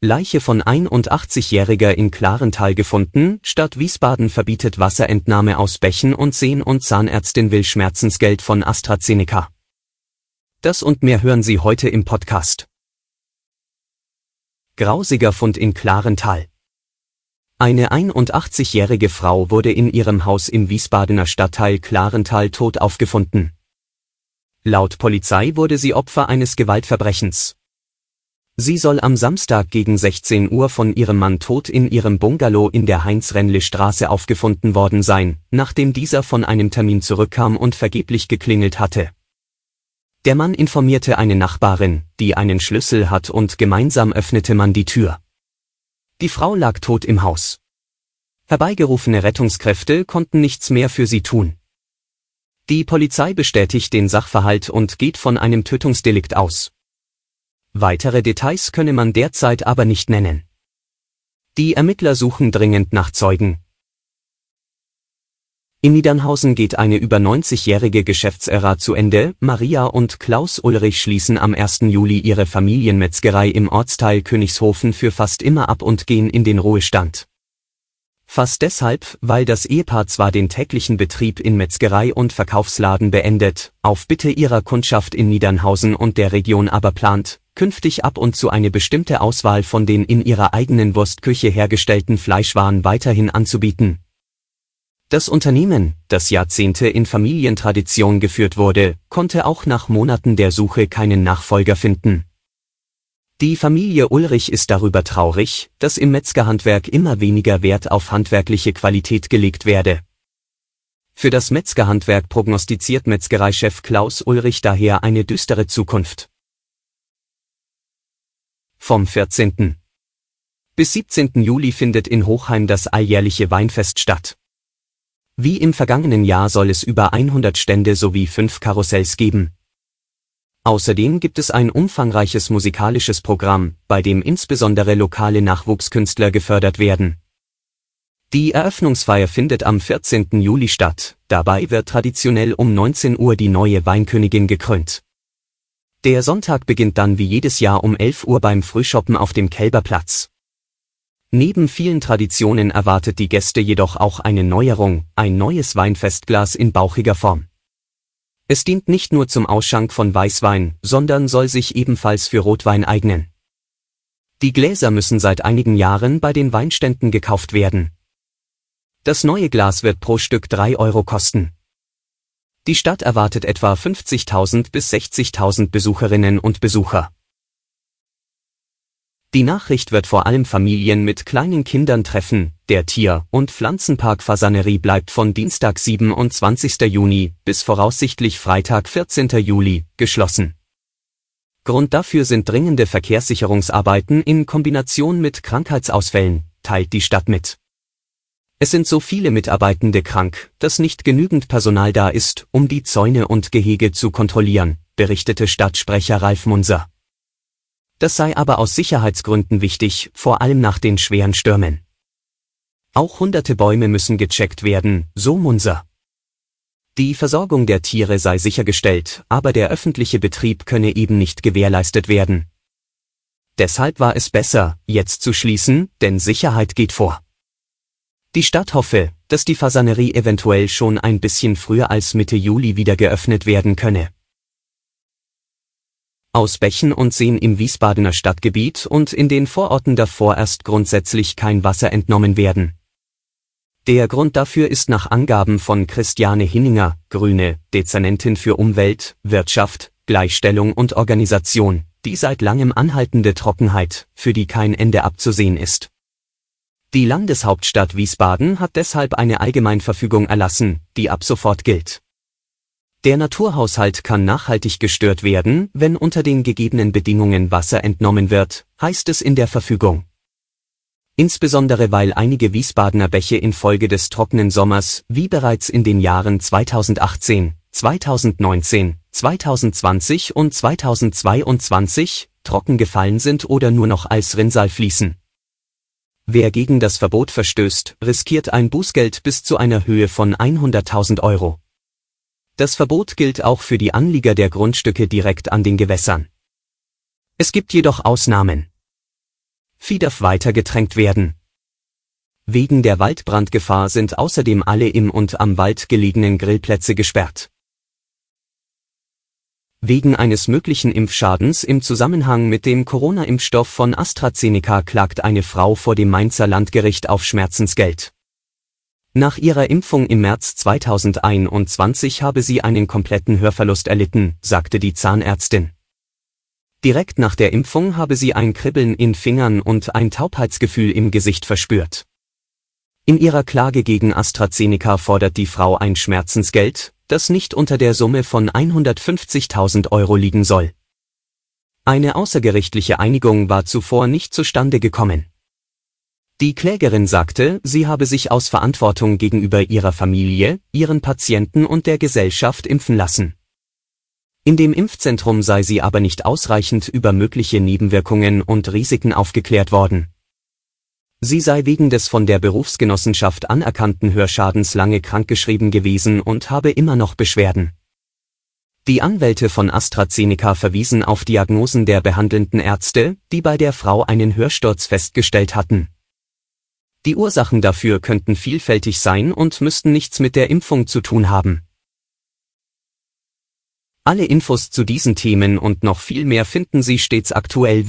Leiche von 81-Jähriger in Klarental gefunden, Stadt Wiesbaden verbietet Wasserentnahme aus Bächen und Seen und Zahnärztin will Schmerzensgeld von AstraZeneca. Das und mehr hören Sie heute im Podcast. Grausiger Fund in Klarental. Eine 81-jährige Frau wurde in ihrem Haus im Wiesbadener Stadtteil Klarental tot aufgefunden. Laut Polizei wurde sie Opfer eines Gewaltverbrechens. Sie soll am Samstag gegen 16 Uhr von ihrem Mann tot in ihrem Bungalow in der Heinz-Rennle-Straße aufgefunden worden sein, nachdem dieser von einem Termin zurückkam und vergeblich geklingelt hatte. Der Mann informierte eine Nachbarin, die einen Schlüssel hat und gemeinsam öffnete man die Tür. Die Frau lag tot im Haus. Herbeigerufene Rettungskräfte konnten nichts mehr für sie tun. Die Polizei bestätigt den Sachverhalt und geht von einem Tötungsdelikt aus. Weitere Details könne man derzeit aber nicht nennen. Die Ermittler suchen dringend nach Zeugen. In Niedernhausen geht eine über 90-jährige Geschäftsära zu Ende. Maria und Klaus Ulrich schließen am 1. Juli ihre Familienmetzgerei im Ortsteil Königshofen für fast immer ab und gehen in den Ruhestand. Fast deshalb, weil das Ehepaar zwar den täglichen Betrieb in Metzgerei und Verkaufsladen beendet, auf Bitte ihrer Kundschaft in Niedernhausen und der Region aber plant, künftig ab und zu eine bestimmte Auswahl von den in ihrer eigenen Wurstküche hergestellten Fleischwaren weiterhin anzubieten. Das Unternehmen, das Jahrzehnte in Familientradition geführt wurde, konnte auch nach Monaten der Suche keinen Nachfolger finden. Die Familie Ulrich ist darüber traurig, dass im Metzgerhandwerk immer weniger Wert auf handwerkliche Qualität gelegt werde. Für das Metzgerhandwerk prognostiziert Metzgereichef Klaus Ulrich daher eine düstere Zukunft. Vom 14. bis 17. Juli findet in Hochheim das alljährliche Weinfest statt. Wie im vergangenen Jahr soll es über 100 Stände sowie fünf Karussells geben. Außerdem gibt es ein umfangreiches musikalisches Programm, bei dem insbesondere lokale Nachwuchskünstler gefördert werden. Die Eröffnungsfeier findet am 14. Juli statt, dabei wird traditionell um 19 Uhr die neue Weinkönigin gekrönt. Der Sonntag beginnt dann wie jedes Jahr um 11 Uhr beim Frühschoppen auf dem Kälberplatz. Neben vielen Traditionen erwartet die Gäste jedoch auch eine Neuerung, ein neues Weinfestglas in bauchiger Form. Es dient nicht nur zum Ausschank von Weißwein, sondern soll sich ebenfalls für Rotwein eignen. Die Gläser müssen seit einigen Jahren bei den Weinständen gekauft werden. Das neue Glas wird pro Stück 3 Euro kosten. Die Stadt erwartet etwa 50.000 bis 60.000 Besucherinnen und Besucher. Die Nachricht wird vor allem Familien mit kleinen Kindern treffen, der Tier- und Pflanzenpark Fasanerie bleibt von Dienstag 27. Juni bis voraussichtlich Freitag 14. Juli geschlossen. Grund dafür sind dringende Verkehrssicherungsarbeiten in Kombination mit Krankheitsausfällen, teilt die Stadt mit. Es sind so viele Mitarbeitende krank, dass nicht genügend Personal da ist, um die Zäune und Gehege zu kontrollieren, berichtete Stadtsprecher Ralf Munser. Das sei aber aus Sicherheitsgründen wichtig, vor allem nach den schweren Stürmen. Auch hunderte Bäume müssen gecheckt werden, so Munser. Die Versorgung der Tiere sei sichergestellt, aber der öffentliche Betrieb könne eben nicht gewährleistet werden. Deshalb war es besser, jetzt zu schließen, denn Sicherheit geht vor. Die Stadt hoffe, dass die Fasanerie eventuell schon ein bisschen früher als Mitte Juli wieder geöffnet werden könne aus Bächen und Seen im Wiesbadener Stadtgebiet und in den Vororten darf vorerst grundsätzlich kein Wasser entnommen werden. Der Grund dafür ist nach Angaben von Christiane Hinninger, Grüne, Dezernentin für Umwelt, Wirtschaft, Gleichstellung und Organisation, die seit langem anhaltende Trockenheit, für die kein Ende abzusehen ist. Die Landeshauptstadt Wiesbaden hat deshalb eine Allgemeinverfügung erlassen, die ab sofort gilt. Der Naturhaushalt kann nachhaltig gestört werden, wenn unter den gegebenen Bedingungen Wasser entnommen wird, heißt es in der Verfügung. Insbesondere weil einige Wiesbadener Bäche infolge des trockenen Sommers, wie bereits in den Jahren 2018, 2019, 2020 und 2022, trocken gefallen sind oder nur noch als Rinnsal fließen. Wer gegen das Verbot verstößt, riskiert ein Bußgeld bis zu einer Höhe von 100.000 Euro. Das Verbot gilt auch für die Anlieger der Grundstücke direkt an den Gewässern. Es gibt jedoch Ausnahmen. Vieh darf weiter getränkt werden. Wegen der Waldbrandgefahr sind außerdem alle im und am Wald gelegenen Grillplätze gesperrt. Wegen eines möglichen Impfschadens im Zusammenhang mit dem Corona-Impfstoff von AstraZeneca klagt eine Frau vor dem Mainzer Landgericht auf Schmerzensgeld. Nach ihrer Impfung im März 2021 habe sie einen kompletten Hörverlust erlitten, sagte die Zahnärztin. Direkt nach der Impfung habe sie ein Kribbeln in Fingern und ein Taubheitsgefühl im Gesicht verspürt. In ihrer Klage gegen AstraZeneca fordert die Frau ein Schmerzensgeld, das nicht unter der Summe von 150.000 Euro liegen soll. Eine außergerichtliche Einigung war zuvor nicht zustande gekommen. Die Klägerin sagte, sie habe sich aus Verantwortung gegenüber ihrer Familie, ihren Patienten und der Gesellschaft impfen lassen. In dem Impfzentrum sei sie aber nicht ausreichend über mögliche Nebenwirkungen und Risiken aufgeklärt worden. Sie sei wegen des von der Berufsgenossenschaft anerkannten Hörschadens lange krankgeschrieben gewesen und habe immer noch Beschwerden. Die Anwälte von AstraZeneca verwiesen auf Diagnosen der behandelnden Ärzte, die bei der Frau einen Hörsturz festgestellt hatten. Die Ursachen dafür könnten vielfältig sein und müssten nichts mit der Impfung zu tun haben. Alle Infos zu diesen Themen und noch viel mehr finden Sie stets aktuell